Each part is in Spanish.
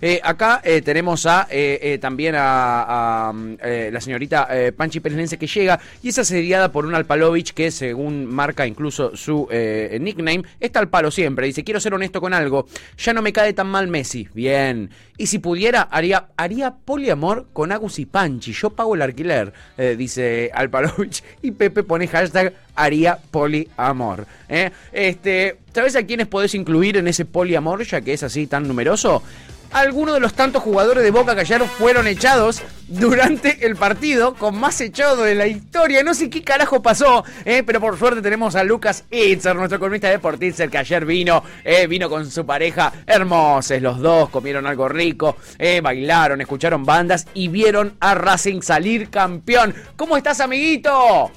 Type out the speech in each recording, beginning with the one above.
Eh, acá eh, tenemos a eh, también a, la señorita Panchi Pérez que llega y es asediada por un Alpalovich que según marca incluso su nickname, está al palo siempre. Dice, quiero ser honesto con algo, ya no me cae tan mal Messi. Bien. Y si pudiera, haría, haría poliamor con Agus y Panchi. Yo pago el alquiler, dice Alpalovich. Y Pepe pone hashtag haría poliamor. Este, ¿Sabes a quiénes podés incluir en ese poliamor ya que es así tan numeroso? Algunos de los tantos jugadores de Boca que ayer fueron echados durante el partido con más echado de la historia. No sé qué carajo pasó, eh, pero por suerte tenemos a Lucas Itzer, nuestro columnista de que ayer vino, eh, vino con su pareja, hermosos los dos, comieron algo rico, eh, bailaron, escucharon bandas y vieron a Racing salir campeón. ¿Cómo estás, amiguito?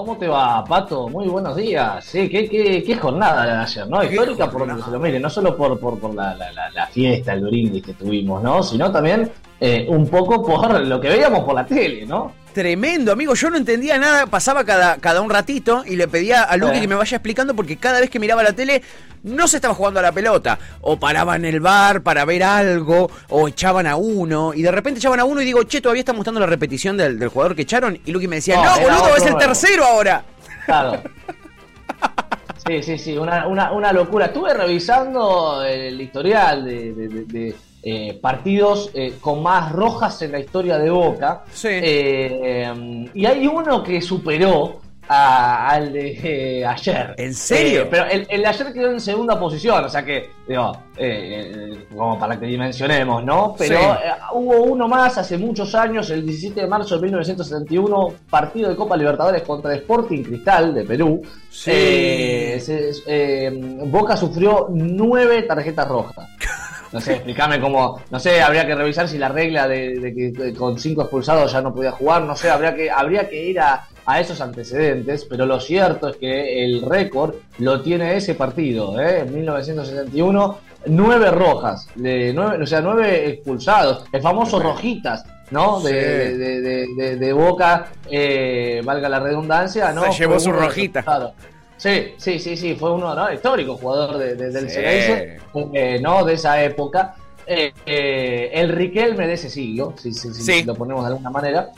¿Cómo te va, Pato? Muy buenos días. Sí, qué, qué, qué jornada de ayer, ¿no? Histórica por donde se lo mire, no solo por, por, por la, la, la, fiesta, el brindis que tuvimos, ¿no? Sino también eh, un poco por lo que veíamos por la tele, ¿no? Tremendo, amigo. Yo no entendía nada. Pasaba cada, cada un ratito y le pedía a Luke que me vaya explicando porque cada vez que miraba la tele no se estaba jugando a la pelota. O paraban el bar para ver algo, o echaban a uno. Y de repente echaban a uno y digo, che, todavía está mostrando la repetición del, jugador que echaron. Y Luke me decía, no, boludo, es el tercero ahora. Claro. Sí, sí, sí, una, una, una locura. Estuve revisando el historial de eh, partidos eh, con más rojas en la historia de Boca. Eh, y hay uno que superó al de ayer. ¿En serio? pero el, de ayer quedó en segunda posición, o sea que, digo, como para que dimensionemos, ¿no? Pero hubo uno más hace muchos años, el 17 de marzo de 1971, partido de Copa Libertadores contra Sporting Cristal de Perú. Boca sufrió nueve tarjetas rojas. No sé, explícame cómo. No sé, habría que revisar si la regla de, que con cinco expulsados ya no podía jugar. No sé, habría que, habría que ir a, esos antecedentes. Pero lo cierto es que el récord lo tiene ese partido, ¿eh? En 1961, nueve rojas, de nueve, o sea, nueve expulsados. El famoso Rojitas. ¿no? De, de, de, Boca, eh, valga la redundancia, ¿no? Se llevó su rojita. Sí, sí, sí, sí, fue uno ¿no? histórico jugador de, del eh, ¿no? De esa época. Eh, eh, el Riquelme de ese siglo, si, si, lo ponemos de alguna manera.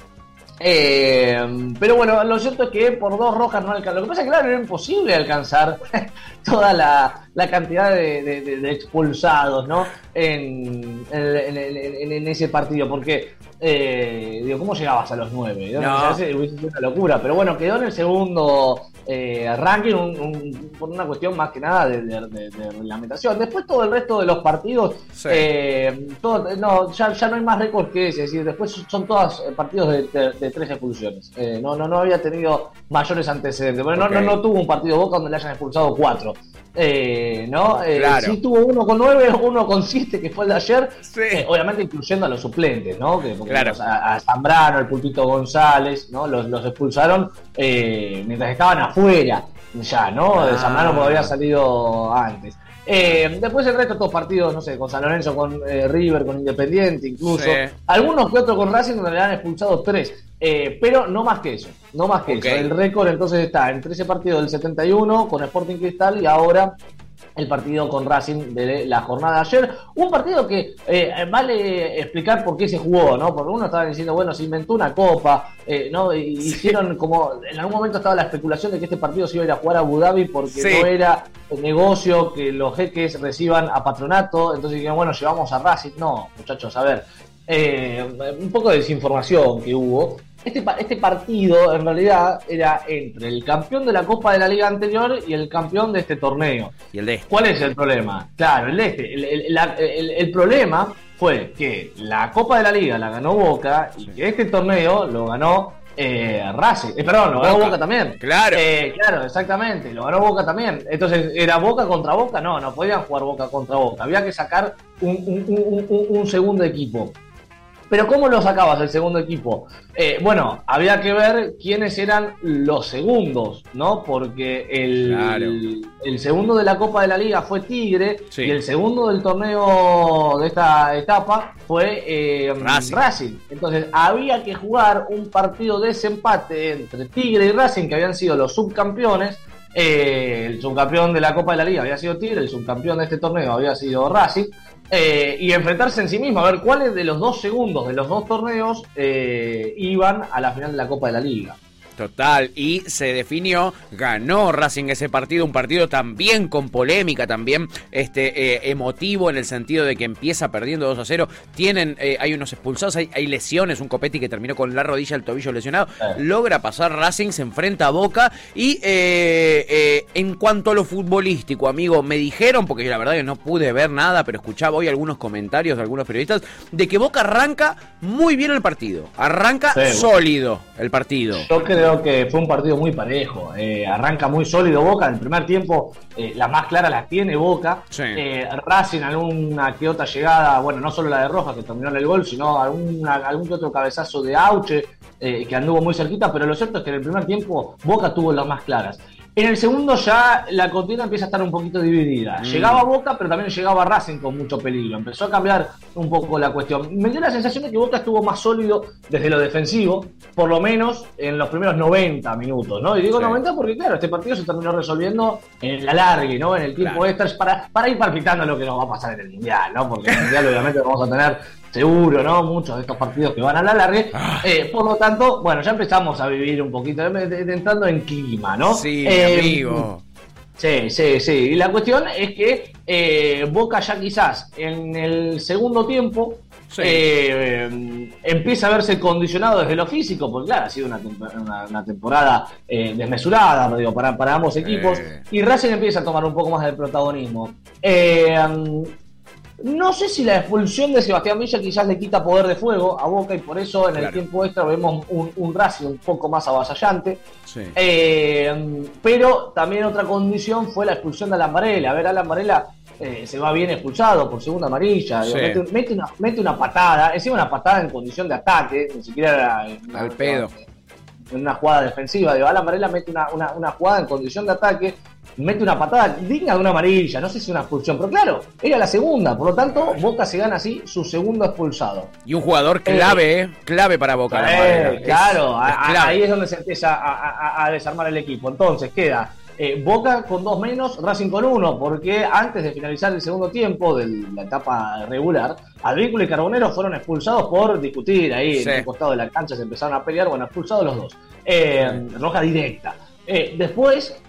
pero bueno, lo cierto es que por dos rojas no alcanzó. Lo que pasa es que, claro, era imposible alcanzar toda la, cantidad de, expulsados, ¿no? En, en, ese partido, porque, digo, ¿cómo llegabas a los nueve? No. Una locura, pero bueno, quedó en el segundo eh, ranking por una cuestión más que nada de, reglamentación. Después todo el resto de los partidos, eh, no, ya, no hay más récord que ese, es decir, después son todos eh, partidos de, tres expulsiones. Eh, no, no, no había tenido mayores antecedentes. Bueno, no, no, tuvo un partido Boca donde le hayan expulsado cuatro. ¿No? Sí tuvo uno con nueve, uno con siete, que fue el de ayer, obviamente incluyendo a los suplentes, ¿no? Que, a, Zambrano, el Pulpito González, ¿no? Los, los expulsaron mientras estaban afuera ya, ¿no? De San Marino podría haber salido antes. Eh, después el resto de todos partidos, no sé, con San Lorenzo, con eh, River, con Independiente incluso. Algunos que otros con Racing donde le han expulsado tres. Eh, pero no más que eso, no más que eso. El récord entonces está en 13 partidos del 71 con Sporting Cristal y ahora el partido con Racing de la jornada de ayer. Un partido que eh, vale explicar por qué se jugó, ¿no? Porque uno estaba diciendo, bueno, se inventó una copa, eh, ¿no? Hicieron como, en algún momento estaba la especulación de que este partido se iba a ir a jugar a Abu Dhabi porque no era el negocio que los jeques reciban a patronato. Entonces dijeron, bueno, llevamos a Racing. No, muchachos, a ver. Eh, un poco de desinformación que hubo. Este, este partido en realidad era entre el campeón de la Copa de la Liga anterior y el campeón de este torneo. ¿Y el de este? ¿Cuál es el problema? Claro, el de este. El, problema fue que la Copa de la Liga la ganó Boca y que este torneo lo ganó eh, Racing. Eh, perdón, lo ganó Boca, también. Claro. Eh, claro, exactamente. Lo ganó Boca también. Entonces, ¿era Boca contra Boca? No, no podían jugar Boca contra Boca. Había que sacar un, un segundo equipo. Pero ¿cómo lo sacabas el segundo equipo? Eh, bueno, había que ver quiénes eran los segundos, ¿no? Porque el, el segundo de la Copa de la Liga fue Tigre y el segundo del torneo de esta etapa fue eh, Racing. Entonces había que jugar un partido de desempate entre Tigre y Racing, que habían sido los subcampeones. Eh, el subcampeón de la Copa de la Liga había sido Tigre, el subcampeón de este torneo había sido Racing. Eh, y enfrentarse en sí mismo, a ver cuáles de los dos segundos de los dos torneos eh, iban a la final de la Copa de la Liga. Total, y se definió, ganó Racing ese partido, un partido también con polémica, también este eh, emotivo en el sentido de que empieza perdiendo 2 a 0, tienen, eh, hay unos expulsados, hay, lesiones, un Copetti que terminó con la rodilla, el tobillo lesionado, logra pasar Racing, se enfrenta a Boca y eh, en cuanto a lo futbolístico, amigo, me dijeron, porque la verdad que no pude ver nada, pero escuchaba hoy algunos comentarios de algunos periodistas, de que Boca arranca muy bien el partido, arranca sólido el partido. Creo que fue un partido muy parejo. Eh, arranca muy sólido Boca. En el primer tiempo, eh, la más clara la tiene Boca. Eh, Racing, alguna que otra llegada, bueno, no solo la de Roja que terminó en el gol, sino alguna, algún que otro cabezazo de Auche que anduvo muy cerquita. Pero lo cierto es que en el primer tiempo Boca tuvo las más claras. En el segundo ya la contienda empieza a estar un poquito dividida. Mm. Llegaba Boca, pero también llegaba Racing con mucho peligro. Empezó a cambiar un poco la cuestión. Me dio la sensación de que Boca estuvo más sólido desde lo defensivo, por lo menos en los primeros 90 minutos, ¿no? Y digo 90 porque, claro, este partido se terminó resolviendo en la larga, ¿no? En el tiempo extra, para, para ir palpitando lo que nos va a pasar en el Mundial, ¿no? Porque en el Mundial obviamente vamos a tener seguro, ¿no? Muchos de estos partidos que van a la larga. Ah. Eh, por lo tanto, bueno, ya empezamos a vivir un poquito, entrando en clima, ¿no? Sí, eh, amigo. Sí, sí, sí. Y la cuestión es que eh, Boca ya quizás en el segundo tiempo empieza a verse condicionado desde lo físico, porque claro, ha sido una, temporada desmesurada digo, para, para ambos equipos, y Racing empieza a tomar un poco más del protagonismo. No sé si la expulsión de Sebastián Villa quizás le quita poder de fuego a Boca y por eso en el tiempo extra vemos un, un Racing un poco más avasallante. Eh, pero también otra condición fue la expulsión de Alan Varela. A ver, Alan Varela eh, se va bien expulsado por segunda amarilla. mete, una, mete, una, patada, encima una patada en condición de ataque, ni siquiera al pedo. En una jugada defensiva. de Alan Varela mete una, una jugada en condición de ataque mete una patada digna de una amarilla, no sé si una expulsión, pero claro, era la segunda, por lo tanto, Boca se gana así su segundo expulsado. Y un jugador clave, eh, clave para Boca. Eh, claro, ahí es donde se empieza a, desarmar el equipo. Entonces queda eh, Boca con dos menos, Racing con uno, porque antes de finalizar el segundo tiempo de la etapa regular, Advíncula y Carbonero fueron expulsados por discutir ahí en el costado de la cancha, se empezaron a pelear, bueno, expulsados los dos. roja directa. después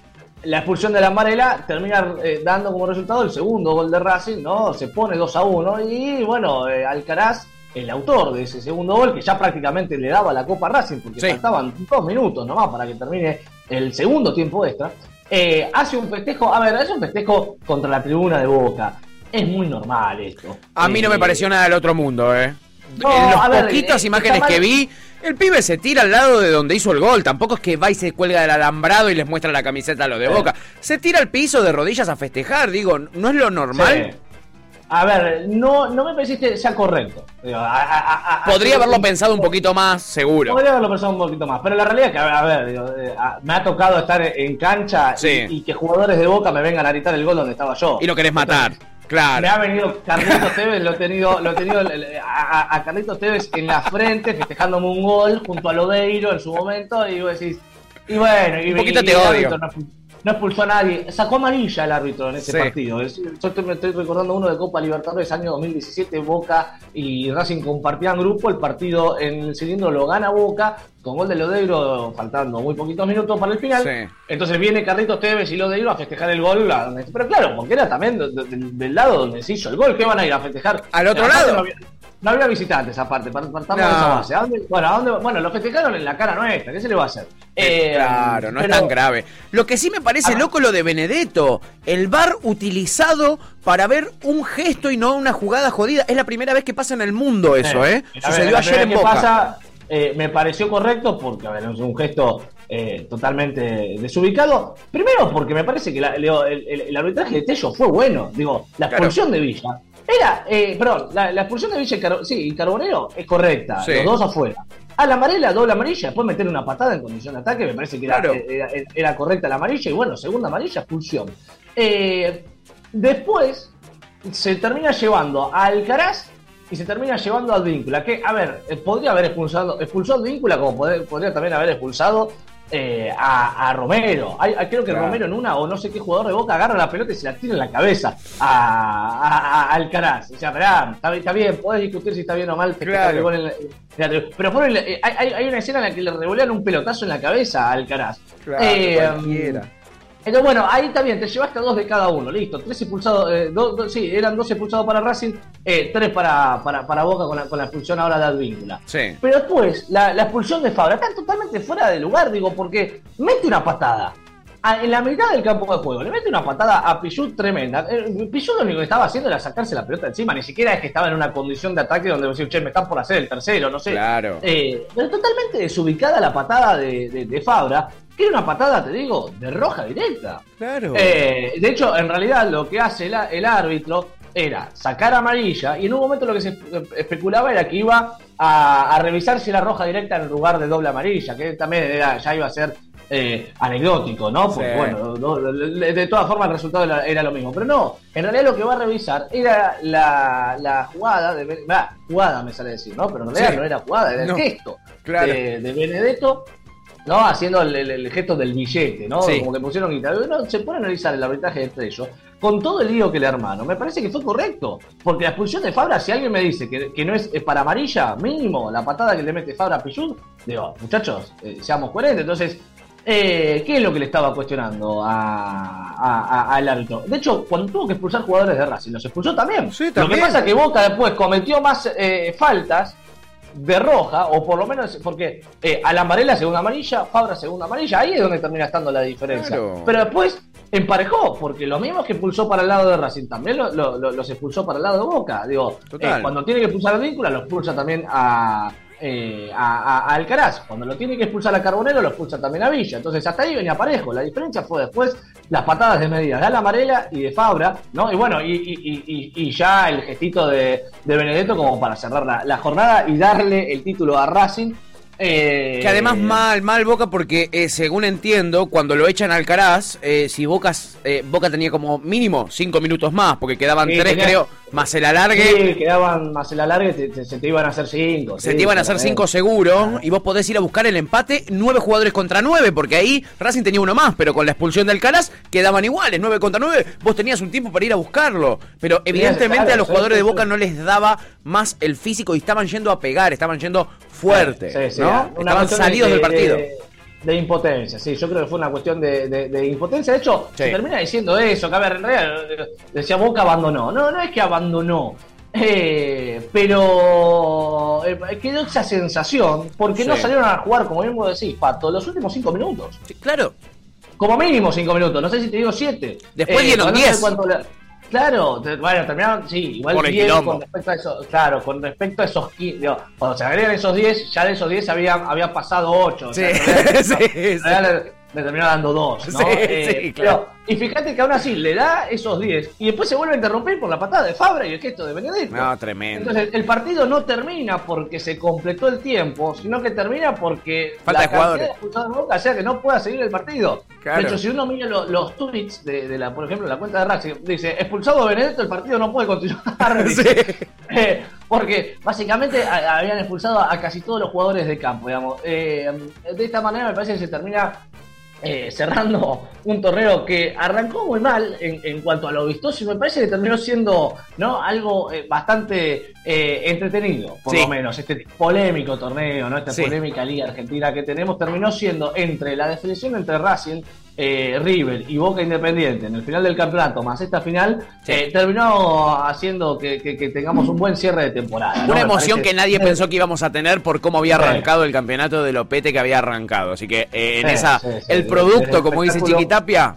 la expulsión de la Amarela termina eh, dando como resultado el segundo gol de Racing, ¿no? Se pone 2 a 1 y bueno, eh, Alcaraz, el autor de ese segundo gol, que ya prácticamente le daba la Copa Racing, porque faltaban dos minutos nomás para que termine el segundo tiempo extra, eh, hace un festejo, a ver, es un festejo contra la tribuna de Boca. Es muy normal esto. A mí no me pareció nada del otro mundo, ¿eh? en las poquitas imágenes que vi, el pibe se tira al lado de donde hizo el gol. Tampoco es que va y se cuelga del alambrado y les muestra la camiseta a los de boca. Se tira al piso de rodillas a festejar. Digo, ¿no es lo normal? A ver, no, no me parece que sea correcto. Podría haberlo pensado un poquito más, seguro. Podría haberlo pensado un poquito más. Pero la realidad es que, a ver, eh, me ha tocado estar en cancha y, que jugadores de boca me vengan a gritar el gol donde estaba yo. Y lo querés matar. Claro. Me ha venido Carlitos Tevez, lo he tenido, lo he tenido a, a, Carlitos Tevez en la frente, festejándome un gol junto a Lodeiro en su momento, y vos decís, y bueno, y, un poquito te odio no expulsó a nadie. Sacó amarilla el árbitro en ese partido. yo me estoy recordando uno de Copa Libertadores, año 2017, Boca y Racing compartían grupo. El partido en el cilindro lo gana Boca, con gol de Lodeiro, faltando muy poquitos minutos para el final. Entonces viene Carlitos Tevez y Lodeiro a festejar el gol. Pero claro, porque era también del lado donde se hizo el gol. ¿Qué van a ir a festejar? Al otro lado. No había visitantes aparte, partamos de esa base. bueno, ¿a dónde, bueno, lo festejaron en la cara nuestra, ¿qué se le va a hacer? Eh, claro, no es tan grave. Lo que sí me parece ah. loco lo de Benedetto, el bar utilizado para ver un gesto y no una jugada jodida. Es la primera vez que pasa en el mundo eso, ¿eh? Sucedió ayer en Boca. Pasa, eh, me pareció correcto porque, a ver, es un gesto eh, totalmente desubicado. Primero, porque me parece que el, arbitraje de Tello fue bueno. Digo, la expulsión de Villa. Era, eh, perdón, la, expulsión de Villa y, Car sí, Carbonero es correcta, los dos afuera. A la amarilla, doble amarilla, después meter una patada en condición de ataque, me parece que era, correcta la amarilla, y bueno, segunda amarilla, expulsión. Eh, después se termina llevando a Alcaraz y se termina llevando al Víncula. Que, a ver, eh, podría haber expulsado, expulsó al Víncula como podría también haber expulsado eh, a, Romero. creo que Romero en una o no sé qué jugador de boca agarra la pelota y se la tira en la cabeza a, Alcaraz. O sea, está, bien, podés discutir si está bien o mal. Claro. pero hay, hay, una escena en la que le revolean un pelotazo en la cabeza a Alcaraz. Claro, eh, entonces, bueno, ahí también te llevaste a dos de cada uno, listo. Tres expulsados, eh, dos, sí, eran dos expulsados para Racing, eh, tres para, para, Boca con la, con la expulsión ahora de Advíncula. Sí. Pero después, la, la, expulsión de Fabra está totalmente fuera de lugar, digo, porque mete una patada. En la mitad del campo de juego, le mete una patada a Pichut tremenda. Eh, Pichut lo único que estaba haciendo era sacarse la pelota encima, ni siquiera es que estaba en una condición de ataque donde decir, che, me están por hacer el tercero, no sé. Claro. Eh, pero totalmente desubicada la patada de, de, de Fabra. Era una patada, te digo, de roja directa. Claro. Eh, de hecho, en realidad lo que hace el, árbitro era sacar amarilla y en un momento lo que se especulaba era que iba a, revisar si era roja directa en lugar de doble amarilla, que también ya iba a ser eh, anecdótico, ¿no? Porque bueno, de, todas formas el resultado era, lo mismo. Pero no, en realidad lo que va a revisar era la, jugada de... jugada me sale decir, ¿no? Pero en realidad no era jugada, era el gesto de, de Benedetto ¿no? Haciendo el, gesto del billete, ¿no? Como que pusieron guitarra. No, se a analizar el arbitraje de Estrello con todo el lío que le hermano. Me parece que fue correcto. Porque la expulsión de Fabra, si alguien me dice que, no es, para amarilla, mínimo, la patada que le mete Fabra a digo, muchachos, eh, seamos coherentes. Entonces, eh, ¿qué es lo que le estaba cuestionando al árbitro? De hecho, cuando tuvo que expulsar jugadores de Racing, los expulsó también. Lo que pasa es que Boca después cometió más eh, faltas de roja, o por lo menos, porque eh, a la amarela segunda amarilla, Fabra segunda amarilla, ahí es donde termina estando la diferencia. Pero después emparejó, porque lo mismo que expulsó para el lado de Racing, también los expulsó para el lado de Boca. Digo, eh, cuando tiene que expulsar a Víncula, lo expulsa también a, eh, a, Alcaraz. Cuando lo tiene que expulsar a Carbonero, lo expulsa también a Villa. Entonces, hasta ahí venía parejo. La diferencia fue después las patadas de medida de Amarela y de Fabra, ¿no? Y bueno, y, ya el gestito de, Benedetto como para cerrar la jornada y darle el título a Racing eh, que además mal, mal Boca porque eh, según entiendo, cuando lo echan al Alcaraz, eh, si Bocas, Boca tenía como mínimo cinco minutos más, porque quedaban tres creo, más el alargue. Sí, quedaban más el alargue, se te iban a hacer cinco. Se te iban a hacer cinco seguro, y vos podés ir a buscar el empate nueve jugadores contra nueve, porque ahí Racing tenía uno más, pero con la expulsión de Alcaraz quedaban iguales, nueve contra nueve, vos tenías un tiempo para ir a buscarlo. Pero evidentemente a los jugadores de Boca no les daba más el físico y estaban yendo a pegar, estaban yendo fuerte. ¿no? Estaban salidos del partido. De, impotencia, sí, yo creo que fue una cuestión de, impotencia. De hecho, se termina diciendo eso, que a ver, en realidad decía Boca abandonó. No, no es que abandonó. Eh, pero eh, quedó esa sensación porque no salieron a jugar, como mismo decís, Pato, los últimos cinco minutos. claro. Como mínimo cinco minutos, no sé si te digo siete. Después eh, dieron diez. Claro, bueno, terminaron, sí, igual 10 con respecto a eso, claro, con respecto a esos 15, cuando se agregan esos 10, ya de esos 10 había, había pasado 8. Sí, sí, sí me terminó dando dos, ¿no? Eh, claro. Y fíjate que aún así le da esos 10 y después se vuelve a interrumpir por la patada de Fabra y el gesto de Benedetto. No, tremendo. Entonces el partido no termina porque se completó el tiempo, sino que termina porque falta de jugadores. Boca, sea que no pueda seguir el partido. De hecho, si uno mira los, tweets de, la, por ejemplo, la cuenta de Racing, dice expulsado Benedetto, el partido no puede continuar. Eh, porque básicamente habían expulsado a casi todos los jugadores de campo, digamos. Eh, de esta manera me parece que se termina eh, cerrando un torneo que arrancó muy mal en, cuanto a lo vistoso y me parece que terminó siendo ¿no? algo eh, bastante eh, entretenido, por lo menos. Este polémico torneo, ¿no? esta polémica Liga Argentina que tenemos, terminó siendo entre la definición entre Racing eh, River y Boca Independiente en el final del campeonato, más esta final, eh, terminó haciendo que, tengamos un buen cierre de temporada. Una emoción que nadie pensó que íbamos a tener por cómo había arrancado el campeonato de Lopete que había arrancado. Así que eh, en esa, el producto, como dice Chiquitapia,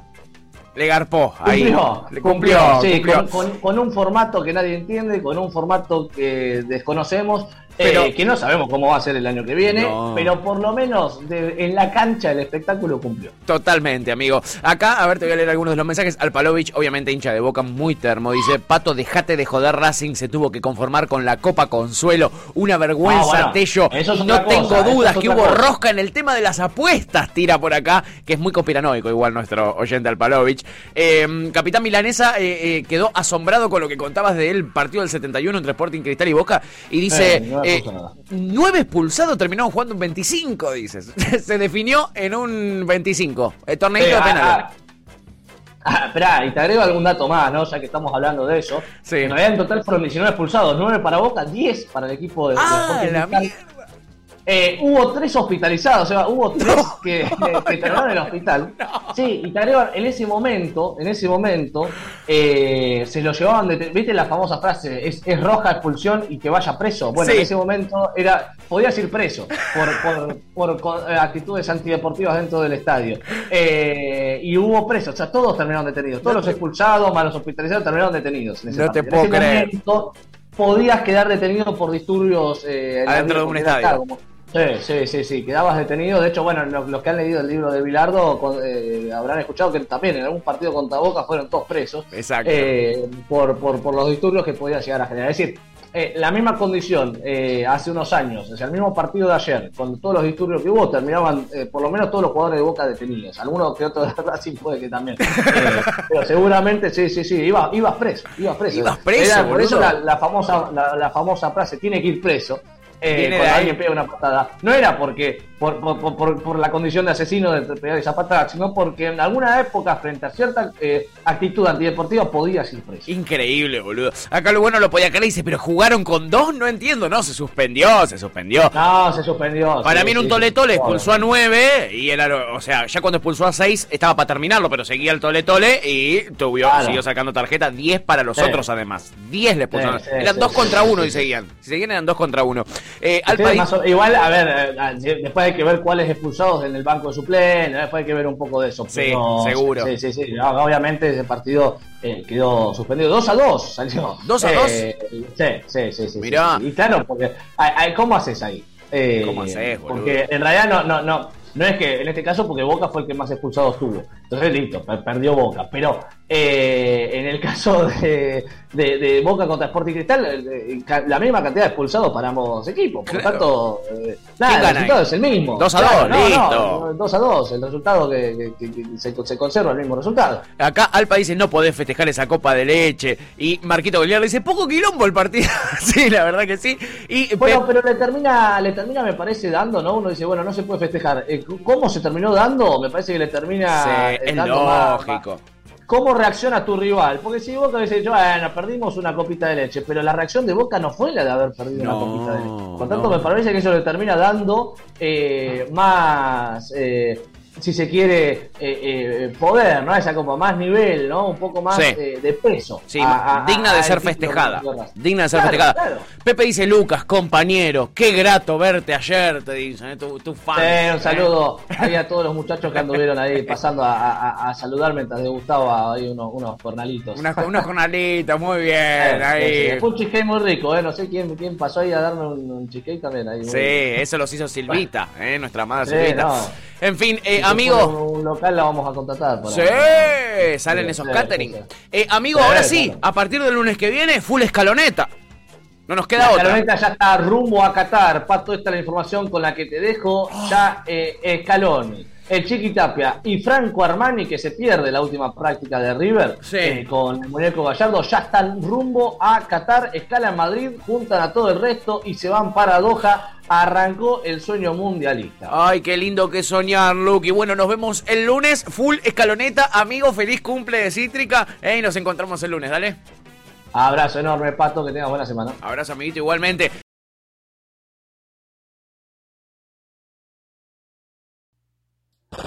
le garpó. Ahí. Cumplió, cumplió, Con, un formato que nadie entiende, con un formato que desconocemos Eh, que no sabemos cómo va a ser el año que viene, pero por lo menos en la cancha el espectáculo cumplió. Totalmente, amigo. Acá, a ver, te voy a leer algunos de los mensajes. Alpalovich, obviamente hincha de boca, muy termo. Dice, Pato, dejate de joder, Racing se tuvo que conformar con la Copa Consuelo. Una vergüenza, ah, Tello. no tengo dudas que hubo rosca en el tema de las apuestas, tira por acá, que es muy conspiranoico igual nuestro oyente Alpalovich. Em, Capitán Milanesa eh, eh, quedó asombrado con lo que contabas del partido del 71 entre Sporting Cristal y Boca y dice... Eh, nueve expulsados terminaron jugando un 25, dices. Se definió en un 25. El torneo de penales. Ah, ah, esperá, y te agrego algún dato más, ¿no? Ya que estamos hablando de eso. Sí. En realidad en total fueron 19 expulsados, 9 para Boca, 10 para el equipo de, ah, la eh, hubo tres hospitalizados, o sea, hubo tres que, que, terminaron en el hospital. Sí, y te en ese momento, en ese momento, eh, se lo llevaban de, ¿viste la famosa frase? Es, roja expulsión y que vaya preso. Bueno, en ese momento era, podías ir preso por, por, eh, actitudes antideportivas dentro del estadio. y hubo presos, o sea, todos terminaron detenidos. Todos los expulsados, más los hospitalizados, terminaron detenidos. En ese no te puedo creer. Momento, podías quedar detenido por disturbios adentro de un estadio. Sí, sí, sí, sí, quedabas detenido. De hecho, bueno, los, que han leído el libro de Bilardo eh, habrán escuchado que también en algún partido contra Boca fueron todos presos. Exacto. Eh, por, por, los disturbios que podía llegar a generar. Es decir, eh, la misma condición hace unos años, o sea, el mismo partido de ayer, con todos los disturbios que hubo, terminaban por lo menos todos los jugadores de Boca detenidos. Algunos que otros de Racing puede que también. pero seguramente, sí, sí, sí, ibas iba preso. Ibas preso. Ibas preso. por eso la, famosa, la famosa frase, tiene que ir preso eh, cuando alguien pega una patada. No era porque por, por, por, por, la condición de asesino de patada, sino porque en alguna época, frente a cierta eh, actitud antideportiva, podía ser preso. Increíble, boludo. Acá lo bueno lo podía creer y dice, pero jugaron con dos, no entiendo, no, se suspendió, se suspendió. No, se suspendió. Para mí en un toletole expulsó a nueve y era, o sea, ya cuando expulsó a seis estaba para terminarlo, pero seguía el toletole y tuvo, siguió sacando tarjeta, diez para los otros además. Diez le expulsaron. eran dos contra uno y seguían. Si seguían eran dos contra uno. Eh, igual, a ver, eh, después hay que ver cuáles expulsados en el banco de suplentes, después hay que ver un poco de eso. Sí, seguro. Sí, sí, sí. obviamente ese partido eh, quedó suspendido. 2 a 2 salió. 2 a 2. sí, sí, sí, sí. Mirá. Y claro, porque, ¿cómo haces ahí? ¿Cómo haces, boludo? Porque en realidad no, no, no, no es que en este caso, porque Boca fue el que más expulsados tuvo. Entonces, listo, perdió Boca. Pero eh, en el caso de, de, Boca contra Sporting Cristal, eh, la misma cantidad de expulsados para ambos equipos. Por lo tanto, eh, nada, el resultado es el mismo. 2 a 2, listo. 2 a 2, el resultado que, se, conserva el mismo resultado. Acá Alpa dice: No podés festejar esa copa de leche. Y Marquito Goliar dice: Poco quilombo el partido. sí, la verdad que sí. Y, bueno, pero le termina, le termina, me parece, dando, ¿no? Uno dice: Bueno, no se puede festejar. ¿Cómo se terminó dando? Me parece que le termina. Sí, es lógico. ¿Cómo reacciona tu rival? Porque si Boca dice, bueno, perdimos una copita de leche, pero la reacción de Boca no fue la de haber perdido una copita de leche. Por tanto, me parece que eso le termina dando eh, más eh, si se quiere, eh, eh, poder, ¿no? Esa como más nivel, ¿no? Un poco más eh, de peso. Sí, digna de ser festejada. Digna de ser festejada. Pepe dice, Lucas, compañero, qué grato verte ayer, te dicen, tu, tu fan. un saludo ahí a todos los muchachos que anduvieron ahí pasando a, saludar mientras degustaba ahí unos, unos jornalitos. unos jornalitos, muy bien. ahí. Fue un cheesecake muy rico, ¿eh? No sé quién, quién pasó ahí a darme un, un cheesecake también. Ahí, sí, eso los hizo Silvita, ¿eh? Nuestra amada Silvita. En fin, eh, amigo. Un local la vamos a contratar. sí, salen esos catering. Eh, amigo, ahora sí, a partir del lunes que viene, full escaloneta. No nos queda otra. La escaloneta ya está rumbo a Qatar. Pato, esta es la información con la que te dejo. Ya eh, Escaloni el Chiqui Tapia y Franco Armani, que se pierde la última práctica de River eh, con el muñeco Gallardo, ya están rumbo a Qatar, escala en Madrid, juntan a todo el resto y se van para Doha. Arrancó el sueño mundialista. Ay, qué lindo que soñar, Luke. Y bueno, nos vemos el lunes, full escaloneta. Amigo, feliz cumple de Cítrica. y nos encontramos el lunes, dale. Abrazo enorme, Pato, que tengas buena semana. Abrazo, amiguito, igualmente.